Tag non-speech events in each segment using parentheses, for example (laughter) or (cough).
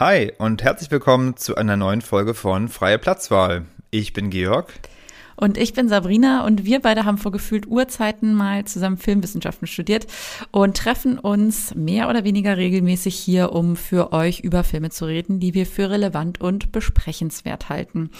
Hi und herzlich willkommen zu einer neuen Folge von Freie Platzwahl. Ich bin Georg. Und ich bin Sabrina und wir beide haben vor gefühlt Urzeiten mal zusammen Filmwissenschaften studiert und treffen uns mehr oder weniger regelmäßig hier, um für euch über Filme zu reden, die wir für relevant und besprechenswert halten.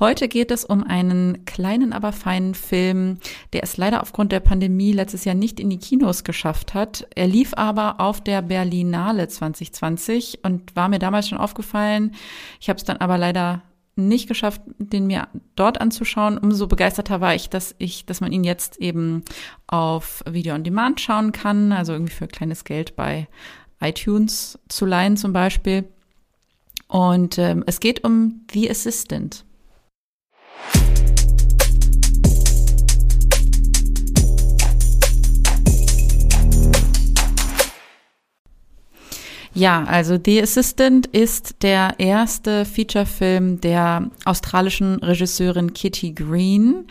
Heute geht es um einen kleinen, aber feinen Film, der es leider aufgrund der Pandemie letztes Jahr nicht in die Kinos geschafft hat. Er lief aber auf der Berlinale 2020 und war mir damals schon aufgefallen. Ich habe es dann aber leider nicht geschafft, den mir dort anzuschauen. Umso begeisterter war ich, dass ich, dass man ihn jetzt eben auf Video on Demand schauen kann, also irgendwie für kleines Geld bei iTunes zu leihen zum Beispiel. Und ähm, es geht um The Assistant. Ja, also The Assistant ist der erste Featurefilm der australischen Regisseurin Kitty Green.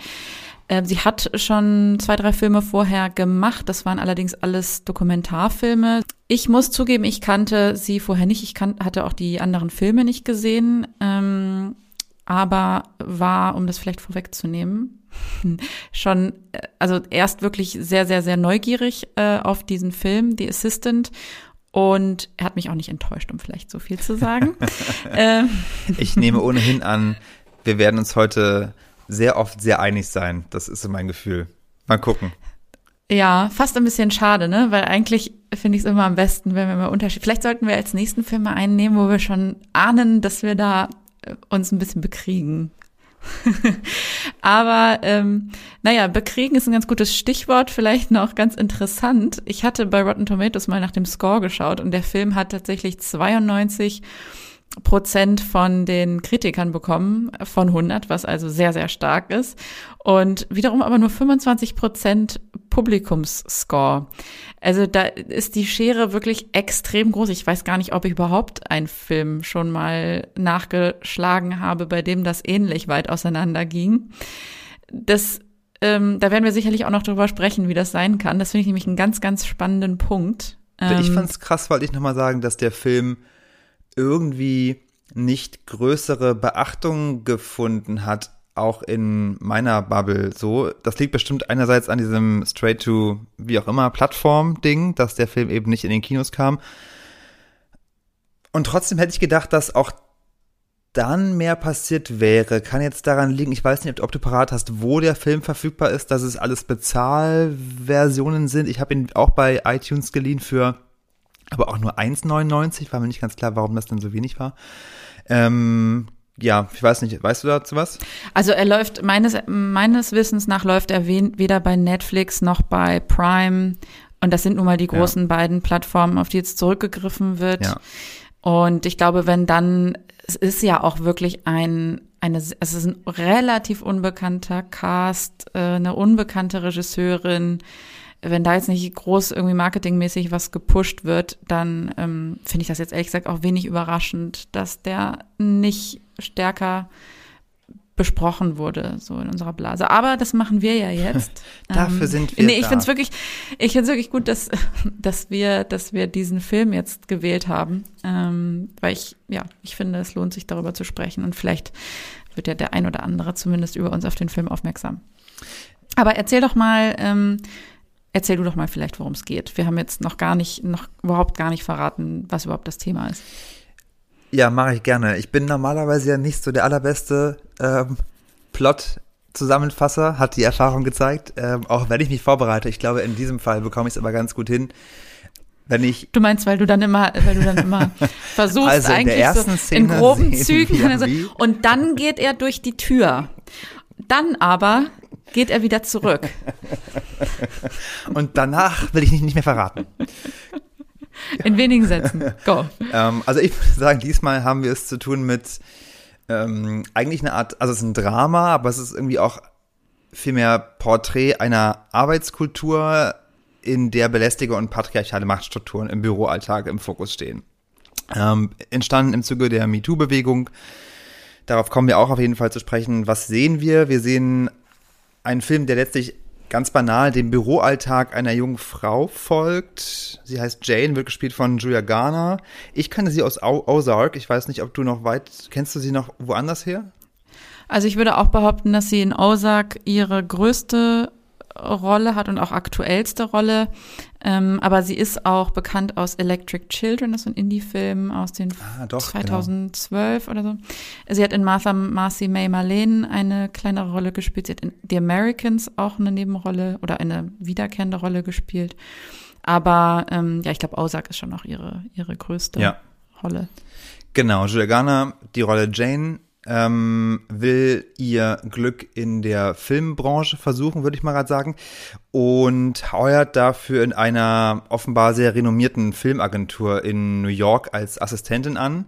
Ähm, sie hat schon zwei, drei Filme vorher gemacht. Das waren allerdings alles Dokumentarfilme. Ich muss zugeben, ich kannte sie vorher nicht. Ich hatte auch die anderen Filme nicht gesehen. Ähm, aber war, um das vielleicht vorwegzunehmen, (laughs) schon, äh, also erst wirklich sehr, sehr, sehr neugierig äh, auf diesen Film, The Assistant und er hat mich auch nicht enttäuscht, um vielleicht so viel zu sagen. (laughs) ähm. Ich nehme ohnehin an, wir werden uns heute sehr oft sehr einig sein. Das ist so mein Gefühl. Mal gucken. Ja, fast ein bisschen schade, ne? Weil eigentlich finde ich es immer am besten, wenn wir mal Unterschied. Vielleicht sollten wir als nächsten Film mal einen nehmen, wo wir schon ahnen, dass wir da äh, uns ein bisschen bekriegen. (laughs) Aber ähm, naja, bekriegen ist ein ganz gutes Stichwort, vielleicht noch ganz interessant. Ich hatte bei Rotten Tomatoes mal nach dem Score geschaut und der Film hat tatsächlich 92 Prozent von den Kritikern bekommen, von 100, was also sehr, sehr stark ist. Und wiederum aber nur 25 Prozent Publikumsscore. Also da ist die Schere wirklich extrem groß. Ich weiß gar nicht, ob ich überhaupt einen Film schon mal nachgeschlagen habe, bei dem das ähnlich weit auseinander ging. Das ähm, da werden wir sicherlich auch noch drüber sprechen, wie das sein kann. Das finde ich nämlich einen ganz, ganz spannenden Punkt. Ähm, ich fand es krass, wollte ich nochmal sagen, dass der Film irgendwie nicht größere Beachtung gefunden hat, auch in meiner Bubble so. Das liegt bestimmt einerseits an diesem Straight to wie auch immer Plattform-Ding, dass der Film eben nicht in den Kinos kam. Und trotzdem hätte ich gedacht, dass auch dann mehr passiert wäre. Kann jetzt daran liegen, ich weiß nicht, ob du parat hast, wo der Film verfügbar ist, dass es alles Bezahlversionen sind. Ich habe ihn auch bei iTunes geliehen für aber auch nur 1,99, war mir nicht ganz klar, warum das denn so wenig war. Ähm, ja, ich weiß nicht, weißt du dazu was? Also er läuft, meines, meines Wissens nach läuft er weder bei Netflix noch bei Prime. Und das sind nun mal die großen ja. beiden Plattformen, auf die jetzt zurückgegriffen wird. Ja. Und ich glaube, wenn dann, es ist ja auch wirklich ein, eine, es ist ein relativ unbekannter Cast, äh, eine unbekannte Regisseurin, wenn da jetzt nicht groß irgendwie marketingmäßig was gepusht wird, dann ähm, finde ich das jetzt ehrlich gesagt auch wenig überraschend, dass der nicht stärker besprochen wurde, so in unserer Blase. Aber das machen wir ja jetzt. (laughs) Dafür ähm, sind wir. Nee, ich finde es wirklich, ich finde es wirklich gut, dass, (laughs) dass wir, dass wir diesen Film jetzt gewählt haben. Ähm, weil ich, ja, ich finde, es lohnt sich darüber zu sprechen und vielleicht wird ja der ein oder andere zumindest über uns auf den Film aufmerksam. Aber erzähl doch mal, ähm, Erzähl du doch mal vielleicht, worum es geht. Wir haben jetzt noch gar nicht, noch überhaupt gar nicht verraten, was überhaupt das Thema ist. Ja, mache ich gerne. Ich bin normalerweise ja nicht so der allerbeste ähm, Plot-Zusammenfasser, hat die Erfahrung gezeigt. Ähm, auch wenn ich mich vorbereite, ich glaube, in diesem Fall bekomme ich es aber ganz gut hin. Wenn ich du meinst, weil du dann immer, weil du dann immer (laughs) versuchst, also eigentlich so in groben Zügen. Also, und dann geht er durch die Tür. Dann aber geht er wieder zurück. (laughs) Und danach will ich nicht, nicht mehr verraten. In wenigen Sätzen. Go. ähm, also ich würde sagen, diesmal haben wir es zu tun mit ähm, eigentlich eine Art, also es ist ein Drama, aber es ist irgendwie auch vielmehr Porträt einer Arbeitskultur, in der belästige und patriarchale Machtstrukturen im Büroalltag im Fokus stehen. Ähm, entstanden im Zuge der MeToo-Bewegung. Darauf kommen wir auch auf jeden Fall zu sprechen. Was sehen wir? Wir sehen ein Film, der letztlich ganz banal dem Büroalltag einer jungen Frau folgt. Sie heißt Jane, wird gespielt von Julia Garner. Ich kannte sie aus Ozark. Ich weiß nicht, ob du noch weit, kennst du sie noch woanders her? Also ich würde auch behaupten, dass sie in Ozark ihre größte Rolle hat und auch aktuellste Rolle. Ähm, aber sie ist auch bekannt aus Electric Children, das ist ein Indie-Film aus den ah, doch, 2012 genau. oder so. Sie hat in Martha Marcy May Marlene eine kleinere Rolle gespielt. Sie hat in The Americans auch eine Nebenrolle oder eine wiederkehrende Rolle gespielt. Aber ähm, ja, ich glaube, Ozark ist schon auch ihre, ihre größte ja. Rolle. Genau, Julia Garner, die Rolle Jane ähm, will ihr Glück in der Filmbranche versuchen, würde ich mal gerade sagen, und heuert dafür in einer offenbar sehr renommierten Filmagentur in New York als Assistentin an.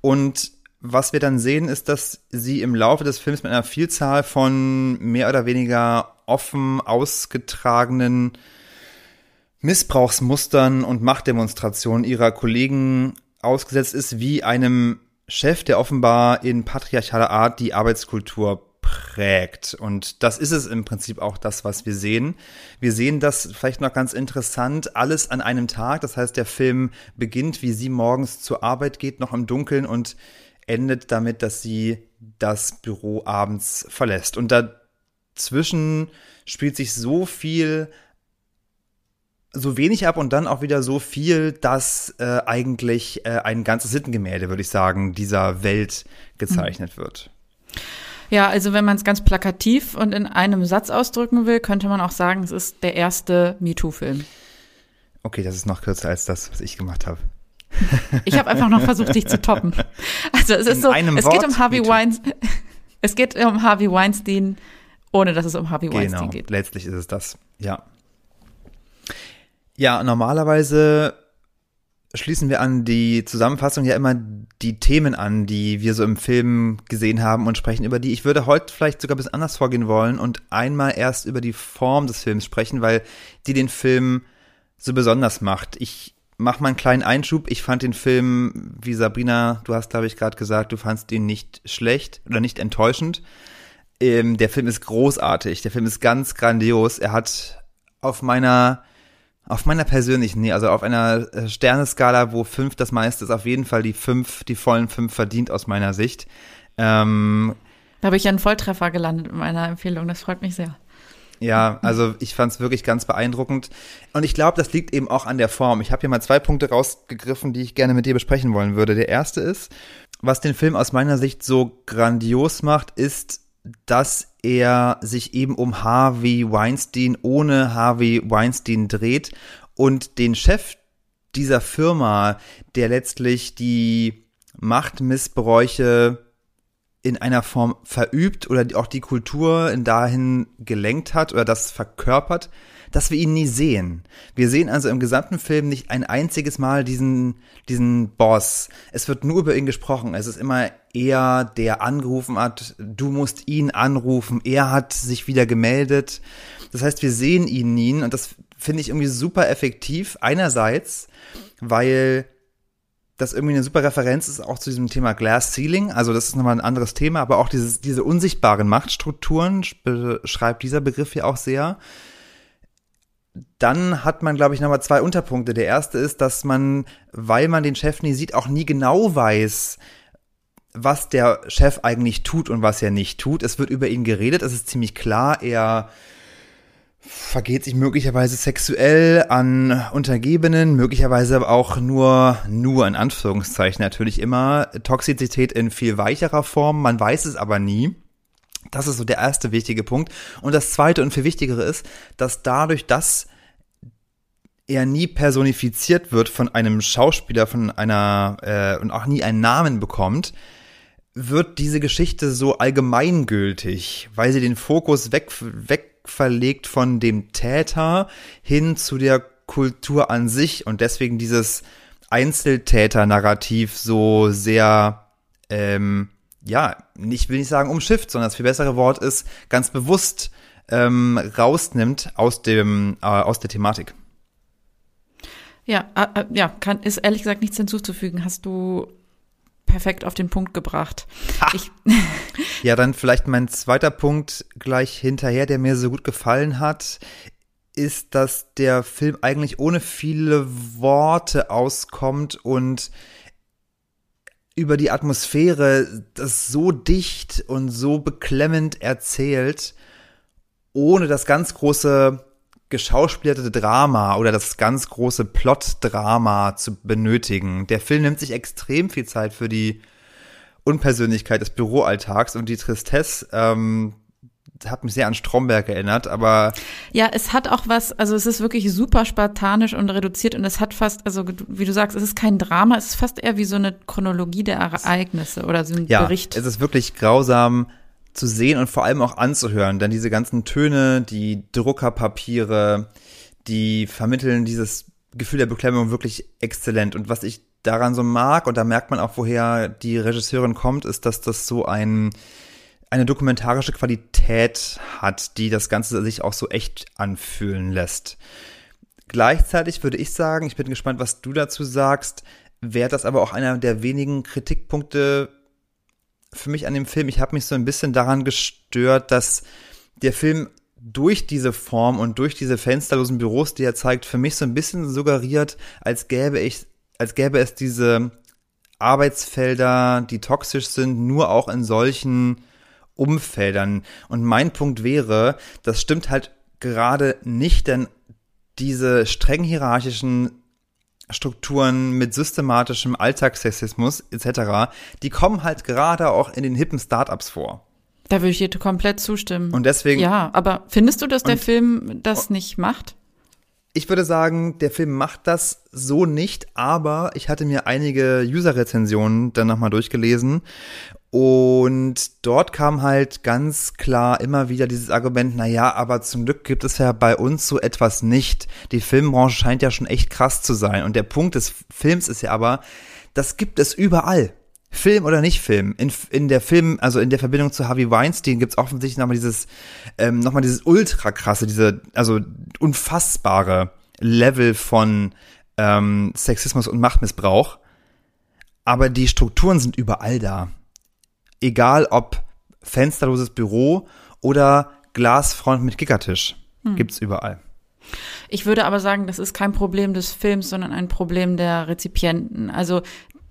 Und was wir dann sehen, ist, dass sie im Laufe des Films mit einer Vielzahl von mehr oder weniger offen ausgetragenen Missbrauchsmustern und Machtdemonstrationen ihrer Kollegen ausgesetzt ist, wie einem Chef, der offenbar in patriarchaler Art die Arbeitskultur prägt. Und das ist es im Prinzip auch das, was wir sehen. Wir sehen das vielleicht noch ganz interessant, alles an einem Tag. Das heißt, der Film beginnt, wie sie morgens zur Arbeit geht, noch im Dunkeln und endet damit, dass sie das Büro abends verlässt. Und dazwischen spielt sich so viel so wenig ab und dann auch wieder so viel, dass äh, eigentlich äh, ein ganzes Sittengemälde, würde ich sagen, dieser Welt gezeichnet mhm. wird. Ja, also wenn man es ganz plakativ und in einem Satz ausdrücken will, könnte man auch sagen, es ist der erste MeToo-Film. Okay, das ist noch kürzer als das, was ich gemacht habe. (laughs) Ich habe einfach noch versucht, dich zu toppen. Also es ist in so, es Wort, geht um Harvey Weinstein. (laughs) Es geht um Harvey Weinstein, ohne dass es um Harvey genau, Weinstein geht. Letztlich ist es das, ja. Ja, normalerweise schließen wir an die Zusammenfassung ja immer die Themen an, die wir so im Film gesehen haben und sprechen über die. Ich würde heute vielleicht sogar ein bisschen anders vorgehen wollen und einmal erst über die Form des Films sprechen, weil die den Film so besonders macht. Ich mache mal einen kleinen Einschub. Ich fand den Film, wie Sabrina, du hast glaube ich gerade gesagt, du fandst ihn nicht schlecht oder nicht enttäuschend. Ähm, der Film ist großartig. Der Film ist ganz grandios. Er hat auf meiner auf meiner persönlichen, nee, also auf einer äh, Sterneskala, wo fünf das meiste ist, auf jeden Fall die fünf, die vollen fünf verdient aus meiner Sicht. Ähm, da habe ich einen Volltreffer gelandet in meiner Empfehlung, das freut mich sehr. Ja, also ich fand es wirklich ganz beeindruckend. Und ich glaube, das liegt eben auch an der Form. Ich habe hier mal zwei Punkte rausgegriffen, die ich gerne mit dir besprechen wollen würde. Der erste ist, was den Film aus meiner Sicht so grandios macht, ist, dass er sich eben um Harvey Weinstein ohne Harvey Weinstein dreht und den Chef dieser Firma, der letztlich die Machtmissbräuche in einer Form verübt oder auch die Kultur in dahin gelenkt hat oder das verkörpert, dass wir ihn nie sehen. Wir sehen also im gesamten Film nicht ein einziges Mal diesen, diesen Boss. Es wird nur über ihn gesprochen. Es ist immer er, der angerufen hat. Du musst ihn anrufen. Er hat sich wieder gemeldet. Das heißt, wir sehen ihn nie und das finde ich irgendwie super effektiv. Einerseits, weil das irgendwie eine super Referenz ist auch zu diesem Thema Glass Ceiling. Also das ist nochmal ein anderes Thema, aber auch dieses, diese unsichtbaren Machtstrukturen beschreibt dieser Begriff ja auch sehr dann hat man, glaube ich, nochmal zwei Unterpunkte. Der erste ist, dass man, weil man den Chef nie sieht, auch nie genau weiß, was der Chef eigentlich tut und was er nicht tut. Es wird über ihn geredet, es ist ziemlich klar, er vergeht sich möglicherweise sexuell an Untergebenen, möglicherweise auch nur, nur in Anführungszeichen natürlich immer Toxizität in viel weicherer Form, man weiß es aber nie. Das ist so der erste wichtige Punkt. Und das zweite und viel wichtigere ist, dass dadurch, dass er nie personifiziert wird von einem Schauspieler, von einer äh, und auch nie einen Namen bekommt, wird diese Geschichte so allgemeingültig, weil sie den Fokus weg, weg verlegt von dem Täter hin zu der Kultur an sich und deswegen dieses Einzeltäter-Narrativ so sehr ähm, ja, nicht will nicht sagen umschifft, sondern das viel bessere Wort ist, ganz bewusst ähm, rausnimmt aus dem äh, aus der Thematik. Ja, äh, äh, ja, kann, ist ehrlich gesagt nichts hinzuzufügen. Hast du perfekt auf den Punkt gebracht. Ich, (laughs) ja, dann vielleicht mein zweiter Punkt gleich hinterher, der mir so gut gefallen hat, ist, dass der Film eigentlich ohne viele Worte auskommt und über die Atmosphäre das so dicht und so beklemmend erzählt, ohne das ganz große geschauspielerte Drama oder das ganz große Plot-Drama zu benötigen. Der Film nimmt sich extrem viel Zeit für die Unpersönlichkeit des Büroalltags und die Tristesse ähm, hat mich sehr an Stromberg erinnert, aber. Ja, es hat auch was, also es ist wirklich super spartanisch und reduziert und es hat fast, also wie du sagst, es ist kein Drama, es ist fast eher wie so eine Chronologie der Ereignisse oder so ein ja, Bericht. Es ist wirklich grausam zu sehen und vor allem auch anzuhören, denn diese ganzen Töne, die Druckerpapiere, die vermitteln dieses Gefühl der Beklemmung wirklich exzellent. Und was ich daran so mag, und da merkt man auch, woher die Regisseurin kommt, ist, dass das so ein, eine dokumentarische Qualität hat, die das Ganze sich auch so echt anfühlen lässt. Gleichzeitig würde ich sagen, ich bin gespannt, was du dazu sagst, wäre das aber auch einer der wenigen Kritikpunkte für mich an dem Film. Ich habe mich so ein bisschen daran gestört, dass der Film durch diese Form und durch diese fensterlosen Büros, die er zeigt, für mich so ein bisschen suggeriert, als gäbe ich, als gäbe es diese Arbeitsfelder, die toxisch sind, nur auch in solchen Umfeldern. Und mein Punkt wäre, das stimmt halt gerade nicht, denn diese streng hierarchischen Strukturen mit systematischem Alltagssexismus etc., die kommen halt gerade auch in den hippen Startups vor. Da würde ich dir komplett zustimmen. Und deswegen. Ja, aber findest du, dass der Film das nicht macht? Ich würde sagen, der Film macht das so nicht, aber ich hatte mir einige User-Rezensionen dann nochmal durchgelesen und dort kam halt ganz klar immer wieder dieses Argument, na ja, aber zum Glück gibt es ja bei uns so etwas nicht. Die Filmbranche scheint ja schon echt krass zu sein. Und der Punkt des Films ist ja aber, das gibt es überall. Film oder nicht Film. In, in der Film, also in der Verbindung zu Harvey Weinstein gibt's offensichtlich nochmal dieses, ähm, nochmal dieses ultra krasse, diese, also unfassbare Level von ähm, Sexismus und Machtmissbrauch. Aber die Strukturen sind überall da egal ob fensterloses Büro oder Glasfront mit Kickertisch. Hm. Gibt's überall. Ich würde aber sagen, das ist kein Problem des Films, sondern ein Problem der Rezipienten. Also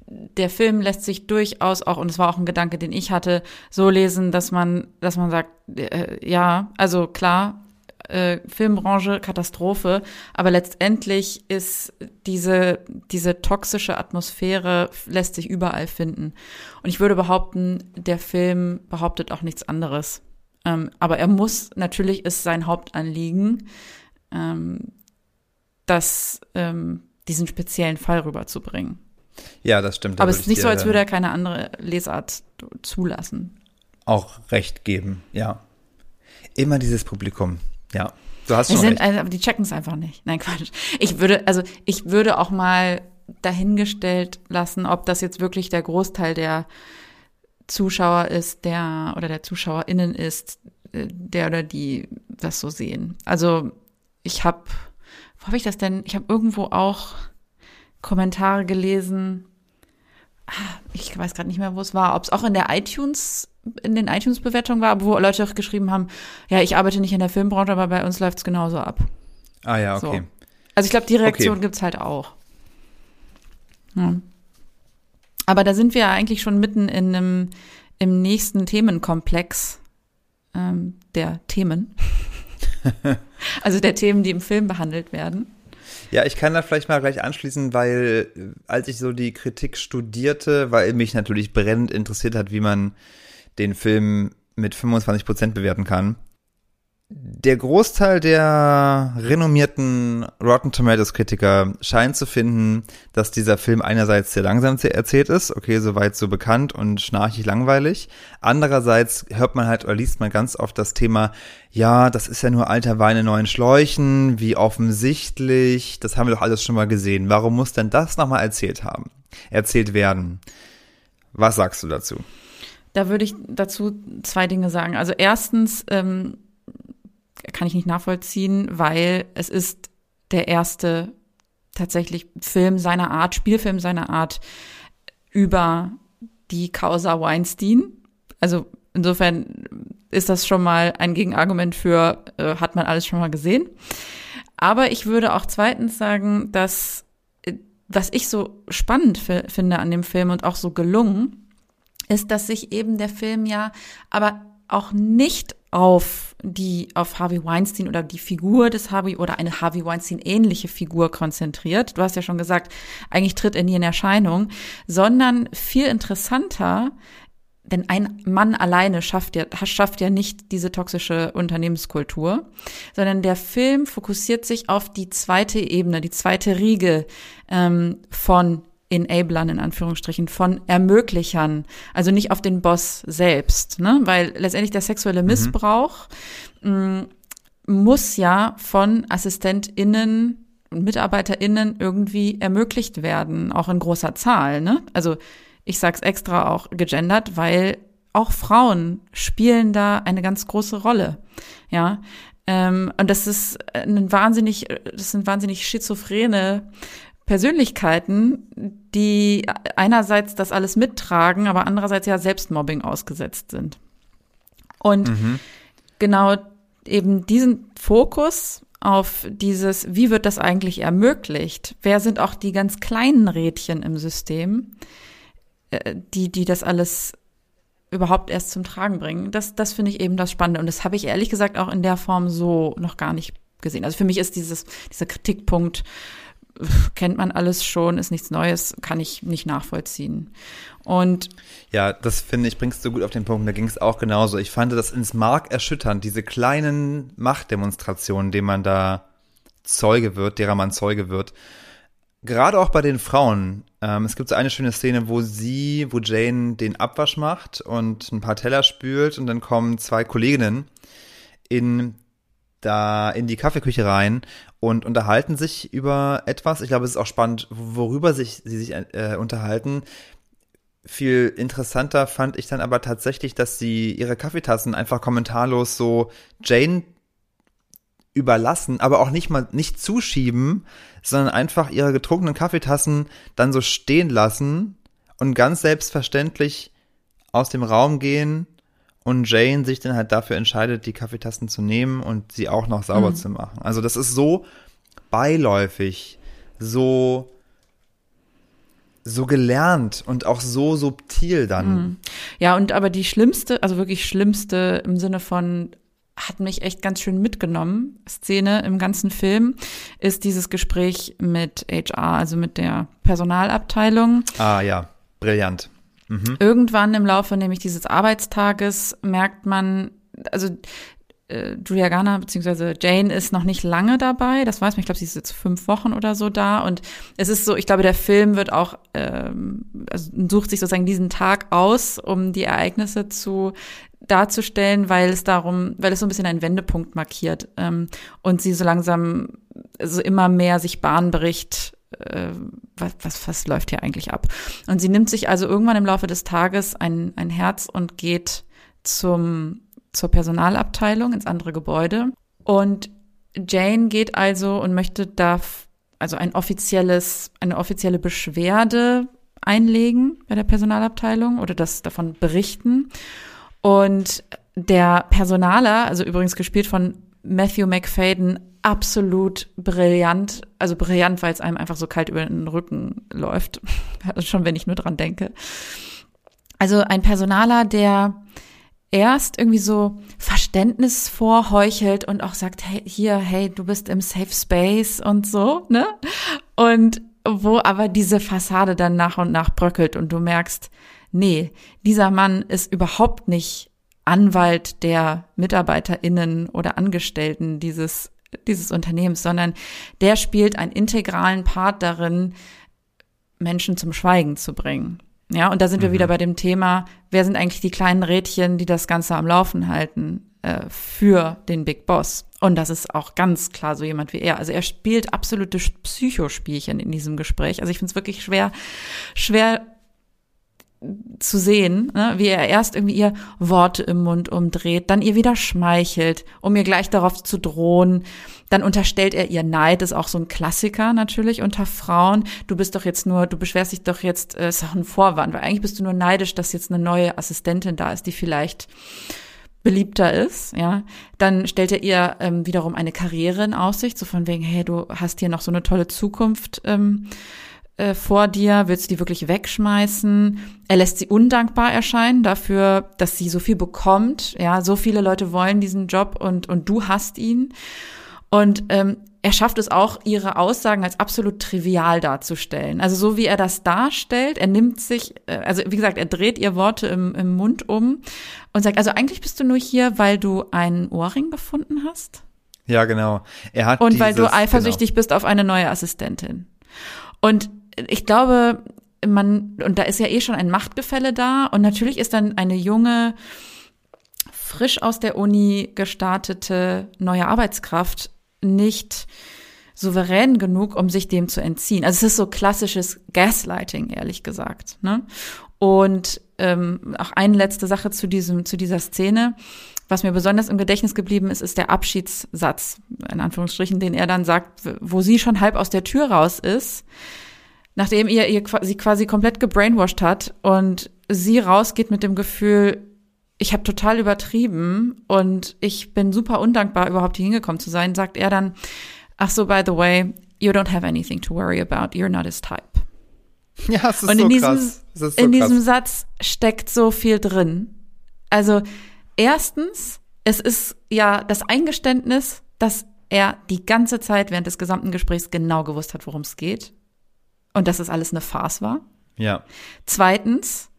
der Film lässt sich durchaus auch, und es war auch ein Gedanke, den ich hatte, so lesen, dass man, dass man sagt, äh, ja, also klar, äh, Filmbranche Katastrophe, aber letztendlich ist diese, diese toxische Atmosphäre lässt sich überall finden. Und ich würde behaupten, der Film behauptet auch nichts anderes. Ähm, aber er muss, natürlich ist sein Hauptanliegen, ähm, das, ähm, diesen speziellen Fall rüberzubringen. Ja, das stimmt. Aber es ist nicht so, als würde er keine andere Lesart zulassen. Auch recht geben, ja. Immer dieses Publikum. Ja, du hast schon sind, recht. Also, die checken es einfach nicht. Nein, Quatsch. Ich würde, also ich würde auch mal dahingestellt lassen, ob das jetzt wirklich der Großteil der Zuschauer ist, der oder der ZuschauerInnen ist, äh, der oder die das so sehen. Also ich habe, wo habe ich das denn? Ich habe irgendwo auch Kommentare gelesen. Ah, ich weiß gerade nicht mehr, wo es war. Ob es auch in der iTunes in den iTunes-Bewertungen war, wo Leute auch geschrieben haben, ja, ich arbeite nicht in der Filmbranche, aber bei uns läuft es genauso ab. Ah ja, okay. So. Also ich glaube, die Reaktion okay. gibt's halt auch. Ja. Aber da sind wir ja eigentlich schon mitten in einem, im nächsten Themenkomplex ähm, der Themen. (laughs) also der Themen, die im Film behandelt werden. Ja, ich kann da vielleicht mal gleich anschließen, weil äh, als ich so die Kritik studierte, weil mich natürlich brennend interessiert hat, wie man den Film mit 25 Prozent bewerten kann. Der Großteil der renommierten Rotten Tomatoes Kritiker scheint zu finden, dass dieser Film einerseits sehr langsam erzählt ist, okay, soweit so bekannt und schnarchig langweilig. Andererseits hört man halt oder liest man ganz oft das Thema, ja, das ist ja nur alter Wein in neuen Schläuchen, wie offensichtlich, das haben wir doch alles schon mal gesehen. Warum muss denn das nochmal erzählt haben? Erzählt werden? Was sagst du dazu? Da würde ich dazu zwei Dinge sagen. Also erstens ähm, kann ich nicht nachvollziehen, weil es ist der erste tatsächlich Film seiner Art, Spielfilm seiner Art über die Causa Weinstein. Also insofern ist das schon mal ein Gegenargument für, äh, hat man alles schon mal gesehen. Aber ich würde auch zweitens sagen, dass äh, was ich so spannend finde an dem Film und auch so gelungen, ist, dass sich eben der Film ja aber auch nicht auf die, auf Harvey Weinstein oder die Figur des Harvey oder eine Harvey Weinstein ähnliche Figur konzentriert. Du hast ja schon gesagt, eigentlich tritt er nie in Erscheinung, sondern viel interessanter denn ein Mann alleine schafft ja, schafft ja nicht diese toxische Unternehmenskultur, sondern der Film fokussiert sich auf die zweite Ebene, die zweite Riege ähm, von Enablern in Anführungsstrichen, von Ermöglichern, also nicht auf den Boss selbst, ne? weil letztendlich der sexuelle mhm. Missbrauch mhm. mh, muss ja von AssistentInnen und MitarbeiterInnen irgendwie ermöglicht werden, auch in großer Zahl. Ne? Also ich sag's extra auch gegendert, weil auch Frauen spielen da eine ganz große Rolle. Ja. Ähm, und das ist ein wahnsinnig, das sind wahnsinnig schizophrene Persönlichkeiten, die einerseits das alles mittragen, aber andererseits ja Selbstmobbing ausgesetzt sind. Und mhm. genau eben diesen Fokus auf dieses, wie wird das eigentlich ermöglicht? Wer sind auch die ganz kleinen Rädchen im System? Äh, die, die das alles überhaupt erst zum Tragen bringen. Das, das finde ich eben das Spannende. Und das habe ich ehrlich gesagt auch in der Form so noch gar nicht gesehen. Also für mich ist dieses, dieser Kritikpunkt, kennt man alles schon, ist nichts Neues, kann ich nicht nachvollziehen. Und ja, das finde ich, bringst du gut auf den Punkt. Da ging es auch genauso. Ich fand das ins Mark erschütternd, diese kleinen Machtdemonstrationen, denen man da Zeuge wird, derer man Zeuge wird. Gerade auch bei den Frauen. Ähm, es gibt so eine schöne Szene, wo sie, wo Jane den Abwasch macht und ein paar Teller spült und dann kommen zwei Kolleginnen in da in die Kaffeeküche rein und unterhalten sich über etwas. Ich glaube, es ist auch spannend, worüber sich, sie sich äh, unterhalten. Viel interessanter fand ich dann aber tatsächlich, dass sie ihre Kaffeetassen einfach kommentarlos so Jane überlassen, aber auch nicht mal nicht zuschieben, sondern einfach ihre getrunkenen Kaffeetassen dann so stehen lassen und ganz selbstverständlich aus dem Raum gehen und Jane sich dann halt dafür entscheidet, die Kaffeetassen zu nehmen und sie auch noch sauber mhm. zu machen. Also das ist so beiläufig, so so gelernt und auch so subtil dann. Mhm. Ja, und aber die schlimmste, also wirklich schlimmste im Sinne von hat mich echt ganz schön mitgenommen. Szene im ganzen Film ist dieses Gespräch mit HR, also mit der Personalabteilung. Ah ja, brillant. Mhm. Irgendwann im Laufe nämlich dieses Arbeitstages merkt man, also äh, Julia Garner bzw. Jane ist noch nicht lange dabei, das weiß man, ich glaube, sie ist jetzt fünf Wochen oder so da und es ist so, ich glaube, der Film wird auch, ähm, also sucht sich sozusagen diesen Tag aus, um die Ereignisse zu darzustellen, weil es darum, weil es so ein bisschen einen Wendepunkt markiert ähm, und sie so langsam so immer mehr sich Bahn bricht, äh, was, was, was läuft hier eigentlich ab? Und sie nimmt sich also irgendwann im Laufe des Tages ein, ein Herz und geht zum, zur Personalabteilung ins andere Gebäude. Und Jane geht also und möchte da also ein offizielles, eine offizielle Beschwerde einlegen bei der Personalabteilung oder das davon berichten. Und der Personaler, also übrigens gespielt von Matthew McFadden, absolut brillant. Also brillant, weil es einem einfach so kalt über den Rücken läuft. (laughs) Also schon, wenn ich nur dran denke. Also ein Personaler, der erst irgendwie so Verständnis vorheuchelt und auch sagt, hey, hier, hey, du bist im Safe Space und so, ne? Und wo aber diese Fassade dann nach und nach bröckelt und du merkst, nee, dieser Mann ist überhaupt nicht Anwalt der MitarbeiterInnen oder Angestellten dieses, dieses Unternehmens, sondern der spielt einen integralen Part darin, Menschen zum Schweigen zu bringen. Ja, und da sind mhm. wir wieder bei dem Thema, wer sind eigentlich die kleinen Rädchen, die das Ganze am Laufen halten äh, für den Big Boss? Und das ist auch ganz klar so jemand wie er. Also er spielt absolute Psychospielchen in diesem Gespräch. Also ich finde es wirklich schwer, schwer zu sehen, ne? wie er erst irgendwie ihr Worte im Mund umdreht, dann ihr wieder schmeichelt, um ihr gleich darauf zu drohen. Dann unterstellt er ihr Neid, ist auch so ein Klassiker natürlich unter Frauen. Du bist doch jetzt nur, du beschwerst dich doch jetzt, äh, ist auch ein Vorwand, weil eigentlich bist du nur neidisch, dass jetzt eine neue Assistentin da ist, die vielleicht beliebter ist, ja, dann stellt er ihr ähm, wiederum eine Karriere in Aussicht, so von wegen, hey, du hast hier noch so eine tolle Zukunft ähm, äh, vor dir, willst du die wirklich wegschmeißen? Er lässt sie undankbar erscheinen dafür, dass sie so viel bekommt. Ja, so viele Leute wollen diesen Job und, und du hast ihn. Und ähm, er schafft es auch, ihre Aussagen als absolut trivial darzustellen. Also so wie er das darstellt, er nimmt sich, äh, also wie gesagt, er dreht ihr Worte im, im Mund um und sagt, also eigentlich bist du nur hier, weil du einen Ohrring gefunden hast. Ja, genau. Er hat und dieses, weil du eifersüchtig genau. bist auf eine neue Assistentin. Und ich glaube, man, und da ist ja eh schon ein Machtgefälle da. Und natürlich ist dann eine junge, frisch aus der Uni gestartete neue Arbeitskraft nicht souverän genug, um sich dem zu entziehen. Also es ist so klassisches Gaslighting, ehrlich gesagt. Ne? Und ähm, auch eine letzte Sache zu diesem, zu dieser Szene. Was mir besonders im Gedächtnis geblieben ist, ist der Abschiedssatz, in Anführungsstrichen, den er dann sagt, wo sie schon halb aus der Tür raus ist nachdem ihr, ihr sie quasi komplett gebrainwashed hat und sie rausgeht mit dem Gefühl, ich habe total übertrieben und ich bin super undankbar, überhaupt hier hingekommen zu sein, sagt er dann, ach so, by the way, you don't have anything to worry about, you're not his type. (laughs) Ja, es ist und so in diesem, krass. So in krass. diesem Satz steckt so viel drin. Also erstens, es ist ja das Eingeständnis, dass er die ganze Zeit während des gesamten Gesprächs genau gewusst hat, worum es geht und dass es alles eine Farce war. Ja. Zweitens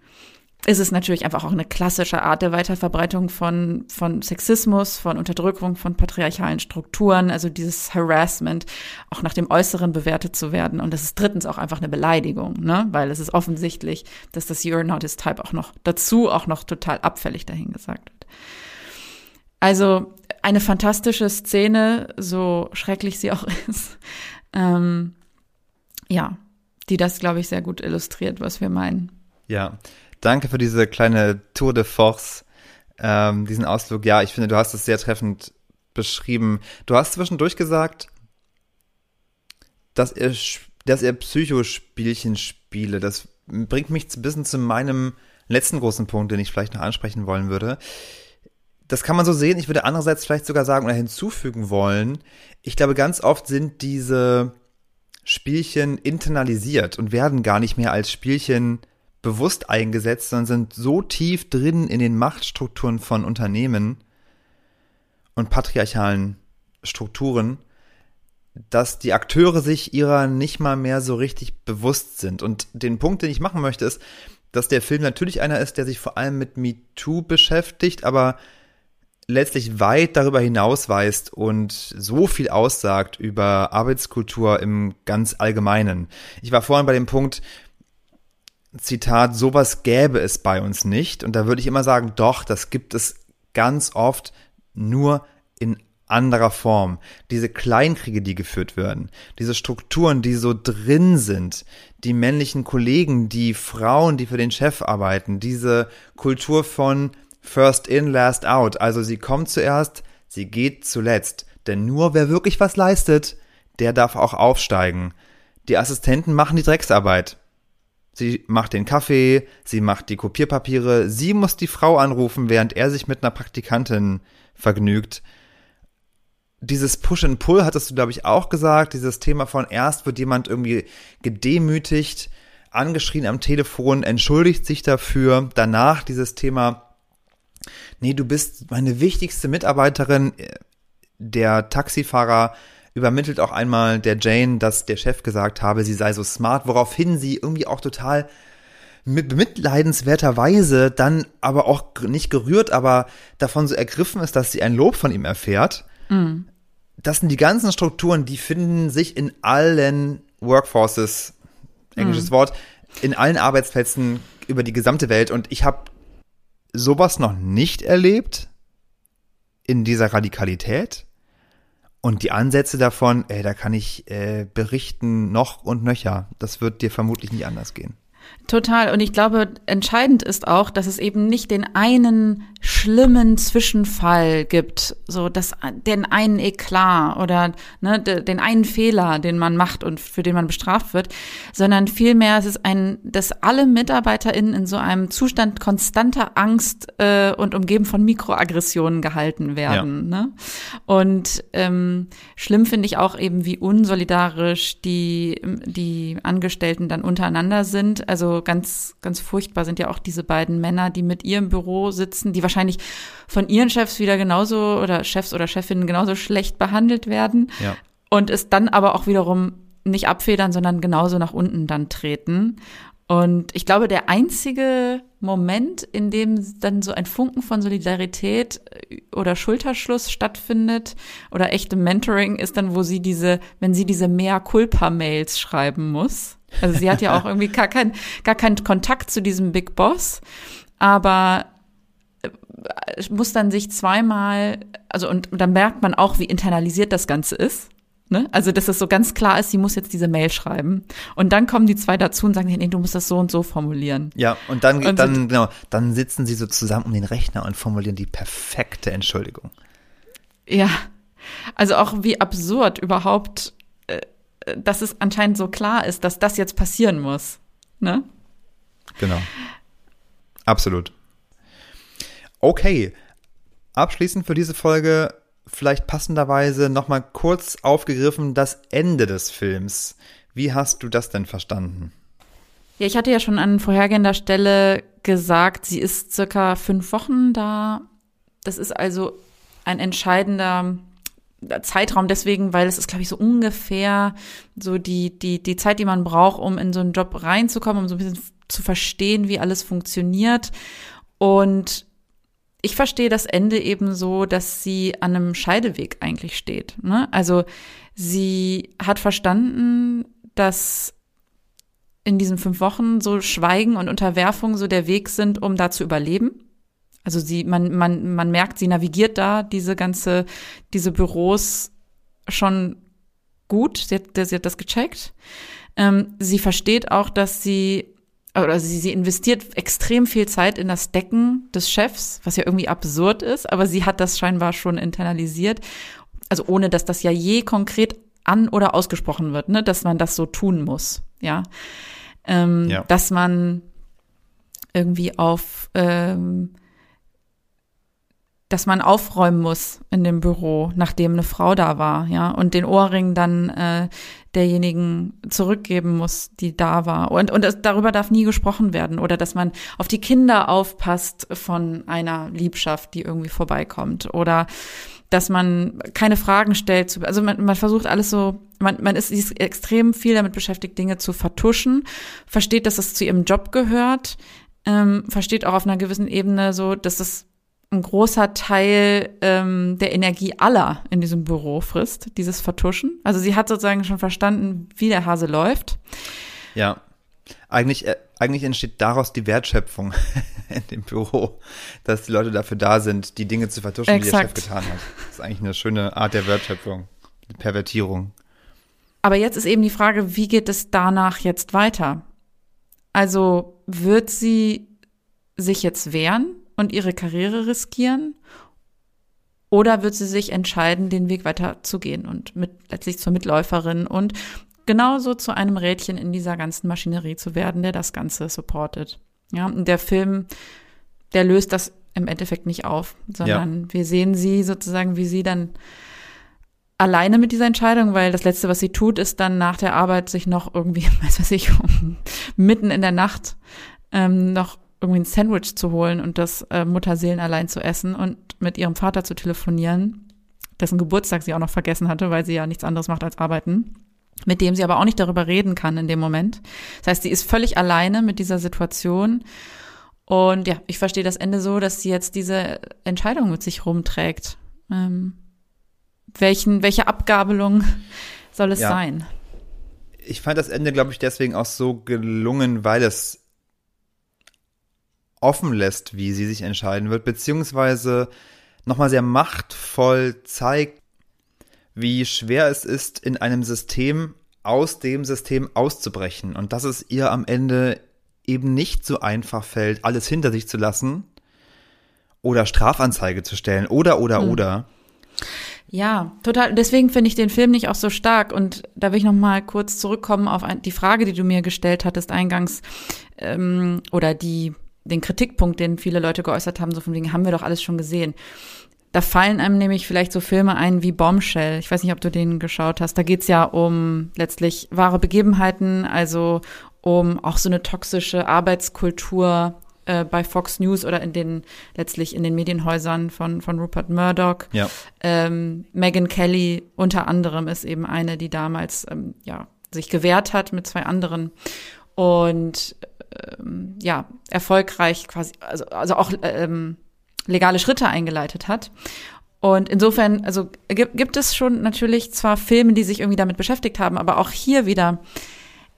ist es natürlich einfach auch eine klassische Art der Weiterverbreitung von, von Sexismus, von Unterdrückung, von patriarchalen Strukturen, also dieses Harassment, auch nach dem Äußeren bewertet zu werden. Und das ist drittens auch einfach eine Beleidigung, ne? weil es ist offensichtlich, dass das You're not his type auch noch dazu auch noch total abfällig dahingesagt wird. Also eine fantastische Szene, so schrecklich sie auch (laughs) ist. Ähm, ja, die das, glaube ich, sehr gut illustriert, was wir meinen. Ja, danke für diese kleine Tour de Force, ähm, diesen Ausflug. Ja, ich finde, du hast es sehr treffend beschrieben. Du hast zwischendurch gesagt, dass er, dass er Psychospielchen spiele. Das bringt mich ein bisschen zu meinem letzten großen Punkt, den ich vielleicht noch ansprechen wollen würde. Das kann man so sehen. Ich würde andererseits vielleicht sogar sagen oder hinzufügen wollen. Ich glaube, ganz oft sind diese Spielchen internalisiert und werden gar nicht mehr als Spielchen bewusst eingesetzt, sondern sind so tief drin in den Machtstrukturen von Unternehmen und patriarchalen Strukturen, dass die Akteure sich ihrer nicht mal mehr so richtig bewusst sind. Und den Punkt, den ich machen möchte, ist, dass der Film natürlich einer ist, der sich vor allem mit MeToo beschäftigt, aber letztlich weit darüber hinausweist und so viel aussagt über Arbeitskultur im ganz Allgemeinen. Ich war vorhin bei dem Punkt, Zitat, sowas gäbe es bei uns nicht. Und da würde ich immer sagen, doch, das gibt es ganz oft nur in anderer Form. Diese Kleinkriege, die geführt werden, diese Strukturen, die so drin sind, die männlichen Kollegen, die Frauen, die für den Chef arbeiten, diese Kultur von First in, last out. Also sie kommt zuerst, sie geht zuletzt. Denn nur wer wirklich was leistet, der darf auch aufsteigen. Die Assistenten machen die Drecksarbeit. Sie macht den Kaffee, sie macht die Kopierpapiere, sie muss die Frau anrufen, während er sich mit einer Praktikantin vergnügt. Dieses Push and Pull hattest du, glaube ich, auch gesagt. Dieses Thema von erst wird jemand irgendwie gedemütigt, angeschrien am Telefon, entschuldigt sich dafür. Danach dieses Thema nee, du bist meine wichtigste Mitarbeiterin. Der Taxifahrer übermittelt auch einmal der Jane, dass der Chef gesagt habe, sie sei so smart, woraufhin sie irgendwie auch total mit bemitleidenswerterweise dann aber auch nicht gerührt, aber davon so ergriffen ist, dass sie ein Lob von ihm erfährt. Mhm. Das sind die ganzen Strukturen, die finden sich in allen Workforces, englisches mhm. Wort, in allen Arbeitsplätzen über die gesamte Welt. Und ich habe sowas noch nicht erlebt in dieser Radikalität. Und die Ansätze davon, ey, da kann ich äh, berichten noch und nöcher. Das wird dir vermutlich nicht anders gehen. Total. Und ich glaube, entscheidend ist auch, dass es eben nicht den einen schlimmen Zwischenfall gibt, so das, den einen Eklat oder ne, den einen Fehler, den man macht und für den man bestraft wird, sondern vielmehr es ist ein, dass alle MitarbeiterInnen in so einem Zustand konstanter Angst äh, und umgeben von Mikroaggressionen gehalten werden. Ja. Ne? Und ähm, schlimm finde ich auch eben, wie unsolidarisch die, die Angestellten dann untereinander sind. Also ganz, ganz furchtbar sind ja auch diese beiden Männer, die mit ihr im Büro sitzen, die wahrscheinlich von ihren Chefs wieder genauso oder Chefs oder Chefinnen genauso schlecht behandelt werden. Ja. Und es dann aber auch wiederum nicht abfedern, sondern genauso nach unten dann treten. Und ich glaube, der einzige Moment, in dem dann so ein Funken von Solidarität äh, oder Schulterschluss stattfindet oder echte Mentoring ist dann, wo sie diese, wenn sie diese Mea Culpa Mails schreiben muss. Also sie hat ja auch (laughs) irgendwie gar, kein, gar keinen Kontakt zu diesem Big Boss, aber äh, muss dann sich zweimal, also und, und dann merkt man auch, wie internalisiert das Ganze ist. Ne? Also, dass es so ganz klar ist, sie muss jetzt diese Mail schreiben. Und dann kommen die zwei dazu und sagen, nee, du musst das so und so formulieren. Ja, und dann, und dann, genau, dann sitzen sie so zusammen um den Rechner und formulieren die perfekte Entschuldigung. Ja. Also auch wie absurd überhaupt dass es anscheinend so klar ist, dass das jetzt passieren muss. Ne? Genau. Absolut. Okay. Abschließend für diese Folge vielleicht passenderweise nochmal kurz aufgegriffen das Ende des Films. Wie hast du das denn verstanden? Ja, ich hatte ja schon an vorhergehender Stelle gesagt, sie ist circa fünf Wochen da. Das ist also ein entscheidender Zeitraum deswegen, weil es ist, glaube ich, so ungefähr so die, die, die Zeit, die man braucht, um in so einen Job reinzukommen, um so ein bisschen zu verstehen, wie alles funktioniert. Und ich verstehe das Ende eben so, dass sie an einem Scheideweg eigentlich steht. Ne? Also sie hat verstanden, dass in diesen fünf Wochen so Schweigen und Unterwerfung so der Weg sind, um da zu überleben. Also sie, man, man, man merkt, sie navigiert da diese ganze, diese Büros schon gut. Sie hat, sie hat das gecheckt. Ähm, sie versteht auch, dass sie oder sie, sie investiert extrem viel Zeit in das Decken des Chefs, was ja irgendwie absurd ist, aber sie hat das scheinbar schon internalisiert. Also ohne, dass das ja je konkret an oder ausgesprochen wird, ne, dass man das so tun muss, ja. Ähm, ja. Dass man irgendwie auf ähm, dass man aufräumen muss in dem Büro, nachdem eine Frau da war, ja, und den Ohrring dann äh, derjenigen zurückgeben muss, die da war. Und, und darüber darf nie gesprochen werden. Oder dass man auf die Kinder aufpasst von einer Liebschaft, die irgendwie vorbeikommt. Oder dass man keine Fragen stellt. Also man, man versucht alles so, man, man ist, ist extrem viel damit beschäftigt, Dinge zu vertuschen, versteht, dass es zu ihrem Job gehört, ähm, versteht auch auf einer gewissen Ebene so, dass es ein großer Teil ähm, der Energie aller in diesem Büro frisst, dieses Vertuschen. Also sie hat sozusagen schon verstanden, wie der Hase läuft. Ja. Eigentlich, äh, eigentlich entsteht daraus die Wertschöpfung (laughs) in dem Büro, dass die Leute dafür da sind, die Dinge zu vertuschen, Exakt. die der Chef getan hat. Das ist eigentlich eine schöne Art der Wertschöpfung, die Pervertierung. Aber jetzt ist eben die Frage, wie geht es danach jetzt weiter? Also wird sie sich jetzt wehren? Und ihre Karriere riskieren? Oder wird sie sich entscheiden, den Weg weiter zu gehen und mit, letztlich zur Mitläuferin und genauso zu einem Rädchen in dieser ganzen Maschinerie zu werden, der das Ganze supportet? Ja, und der Film, der löst das im Endeffekt nicht auf, sondern ja. wir sehen sie sozusagen, wie sie dann alleine mit dieser Entscheidung, weil das Letzte, was sie tut, ist dann nach der Arbeit sich noch irgendwie, (laughs) weiß was ich, mitten in der Nacht ähm, noch irgendwie ein Sandwich zu holen und das äh, Mutterseelen allein zu essen und mit ihrem Vater zu telefonieren, dessen Geburtstag sie auch noch vergessen hatte, weil sie ja nichts anderes macht als arbeiten, mit dem sie aber auch nicht darüber reden kann in dem Moment. Das heißt, sie ist völlig alleine mit dieser Situation. Und ja, ich verstehe das Ende so, dass sie jetzt diese Entscheidung mit sich rumträgt. Ähm, welchen, welche Abgabelung soll es ja. sein? Ich fand das Ende, glaube ich, deswegen auch so gelungen, weil es offen lässt, wie sie sich entscheiden wird, beziehungsweise nochmal sehr machtvoll zeigt, wie schwer es ist, in einem System aus dem System auszubrechen und dass es ihr am Ende eben nicht so einfach fällt, alles hinter sich zu lassen oder Strafanzeige zu stellen oder, oder, Hm. oder. Ja, total. Deswegen finde ich den Film nicht auch so stark. Und da will ich noch mal kurz zurückkommen auf die Frage, die du mir gestellt hattest eingangs, ähm, oder die den Kritikpunkt, den viele Leute geäußert haben, so von wegen, haben wir doch alles schon gesehen. Da fallen einem nämlich vielleicht so Filme ein wie Bombshell. Ich weiß nicht, ob du den geschaut hast. Da geht's ja um letztlich wahre Begebenheiten, also um auch so eine toxische Arbeitskultur äh, bei Fox News oder in den letztlich in den Medienhäusern von, von Rupert Murdoch. Ja. Ähm, Megan Kelly unter anderem ist eben eine, die damals ähm, ja sich gewehrt hat mit zwei anderen und ähm, ja erfolgreich quasi also also auch ähm, legale Schritte eingeleitet hat. Und insofern, also gibt, gibt es schon natürlich zwar Filme, die sich irgendwie damit beschäftigt haben, aber auch hier wieder,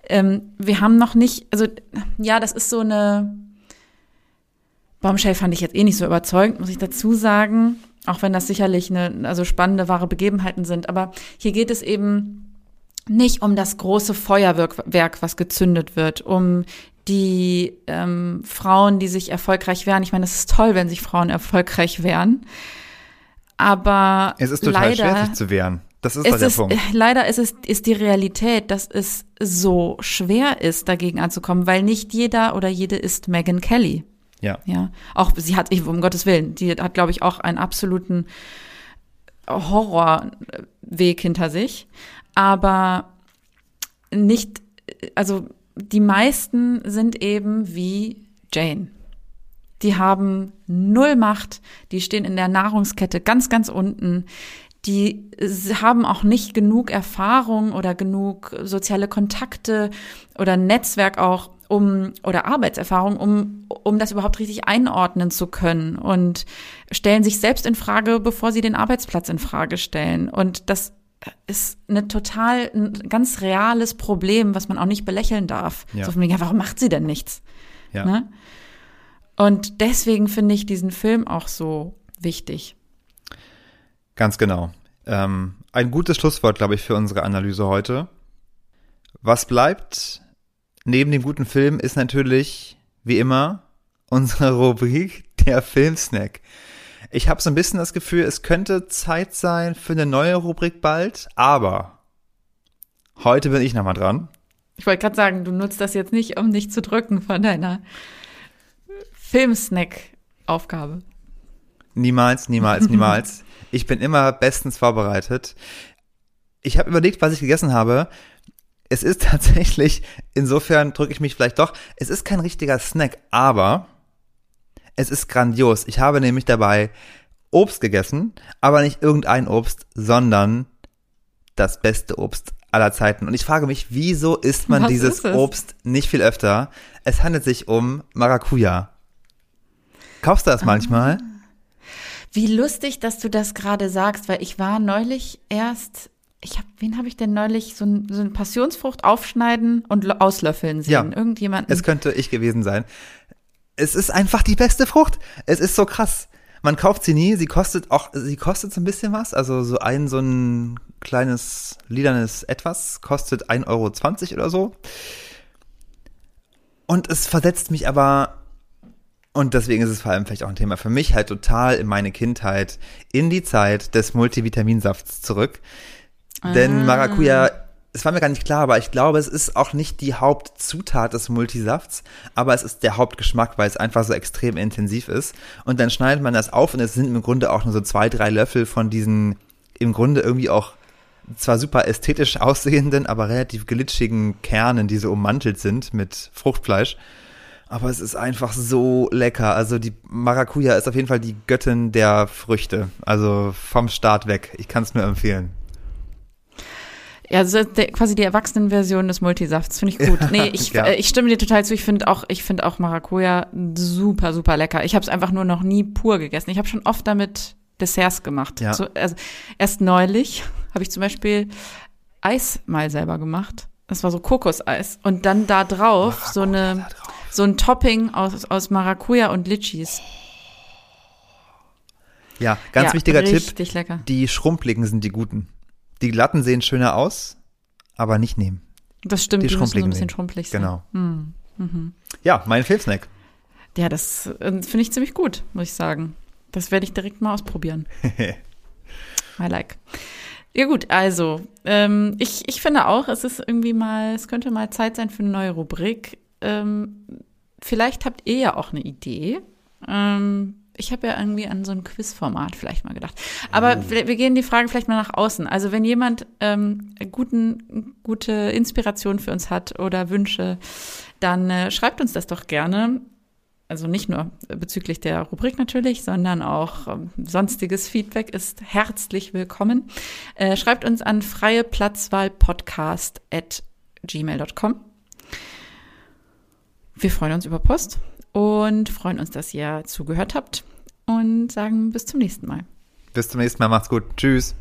ähm, wir haben noch nicht, also ja, das ist so eine Bombshell fand ich jetzt eh nicht so überzeugend, muss ich dazu sagen, auch wenn das sicherlich eine, also spannende, wahre Begebenheiten sind. Aber hier geht es eben nicht um das große Feuerwerk, was gezündet wird, um die ähm, Frauen, die sich erfolgreich wehren. Ich meine, es ist toll, wenn sich Frauen erfolgreich wehren. Aber Es ist total leider, schwer, sich zu wehren. Das ist der ist, Punkt. leider ist es ist die Realität, dass es so schwer ist, dagegen anzukommen, weil nicht jeder oder jede ist Megan Kelly. Ja. Ja, auch sie hat, ich, um Gottes Willen, die hat, glaube ich, auch einen absoluten Horrorweg hinter sich. Aber nicht, also die meisten sind eben wie Jane. Die haben null Macht, die stehen in der Nahrungskette ganz, ganz unten. Die haben auch nicht genug Erfahrung oder genug soziale Kontakte oder Netzwerk auch, um oder Arbeitserfahrung, um um das überhaupt richtig einordnen zu können und stellen sich selbst in Frage, bevor sie den Arbeitsplatz in Frage stellen. Und das ist eine total ein ganz reales Problem, was man auch nicht belächeln darf. Ja. So von wegen, ja, warum macht sie denn nichts? Ja. Ne? Und deswegen finde ich diesen Film auch so wichtig. Ganz genau. Ähm, ein gutes Schlusswort, glaube ich, für unsere Analyse heute. Was bleibt neben dem guten Film ist natürlich, wie immer, unsere Rubrik der Filmsnack. Ich habe so ein bisschen das Gefühl, es könnte Zeit sein für eine neue Rubrik bald, aber heute bin ich nochmal dran. Ich wollte gerade sagen, du nutzt das jetzt nicht, um dich zu drücken von deiner Filmsnack-Aufgabe. Niemals, niemals, niemals. (laughs) Ich bin immer bestens vorbereitet. Ich habe überlegt, was ich gegessen habe. Es ist (laughs) tatsächlich, insofern drücke ich mich vielleicht doch, es ist kein richtiger Snack, aber es ist grandios. Ich habe nämlich dabei Obst gegessen, aber nicht irgendein Obst, sondern das beste Obst aller Zeiten. Und ich frage mich, wieso isst man Was dieses ist? Obst nicht viel öfter? Es handelt sich um Maracuja. Kaufst du das manchmal? Wie lustig, dass du das gerade sagst, weil ich war neulich erst, ich hab, wen habe ich denn neulich so, ein, so eine Passionsfrucht aufschneiden und auslöffeln sehen? Ja. Irgendjemanden. Es könnte ich gewesen sein. Es ist einfach die beste Frucht. Es ist so krass. Man kauft sie nie. Sie kostet auch, sie kostet so ein bisschen was. Also so ein, so ein kleines, lilanes Etwas kostet 1,20 Euro oder so. Und es versetzt mich aber, und deswegen ist es vor allem vielleicht auch ein Thema für mich, halt total in meine Kindheit, in die Zeit des Multivitaminsafts zurück. Denn Maracuja, es war mir gar nicht klar, aber ich glaube, es ist auch nicht die Hauptzutat des Multisafts, aber es ist der Hauptgeschmack, weil es einfach so extrem intensiv ist. Und dann schneidet man das auf und es sind im Grunde auch nur so zwei, drei Löffel von diesen im Grunde irgendwie auch zwar super ästhetisch aussehenden, aber relativ glitschigen Kernen, die so ummantelt sind mit Fruchtfleisch. Aber es ist einfach so lecker. Also die Maracuja ist auf jeden Fall die Göttin der Früchte. Also vom Start weg. Ich kann es nur empfehlen. Ja, also quasi die Erwachsenenversion des Multisafts finde ich gut. Nee, ich, (laughs) Ja. äh, ich stimme dir total zu. Ich finde auch, ich finde auch Maracuja super, super lecker. Ich habe es einfach nur noch nie pur gegessen. Ich habe schon oft damit Desserts gemacht. Ja. So, also erst neulich (laughs) habe ich zum Beispiel Eis mal selber gemacht. Das war so Kokoseis und dann da drauf so eine drauf. so ein Topping aus aus Maracuja und Litchis. Ja, ganz ja, wichtiger Tipp. Richtig lecker. Die Schrumpeligen sind die guten. Die glatten sehen schöner aus, aber nicht nehmen. Das stimmt, die die, müssen ein bisschen schrumpelig sein. Genau. Hm. Mhm. Ja, mein Filmsnack. Ja, das äh, finde ich ziemlich gut, muss ich sagen. Das werde ich direkt mal ausprobieren. (laughs) I like. Ja gut, also ähm, ich, ich finde auch, es ist irgendwie mal, es könnte mal Zeit sein für eine neue Rubrik. Ähm, vielleicht habt ihr ja auch eine Idee. Ähm, ich habe ja irgendwie an so ein Quizformat vielleicht mal gedacht. Aber oh. wir gehen die Fragen vielleicht mal nach außen. Also wenn jemand ähm, guten, gute Inspiration für uns hat oder Wünsche, dann äh, schreibt uns das doch gerne. Also nicht nur bezüglich der Rubrik natürlich, sondern auch ähm, sonstiges Feedback ist herzlich willkommen. Äh, schreibt uns an freieplatzwahlpodcast at gmail.com. Wir freuen uns über Post und freuen uns, dass ihr zugehört habt und sagen bis zum nächsten Mal. Bis zum nächsten Mal, macht's gut. Tschüss.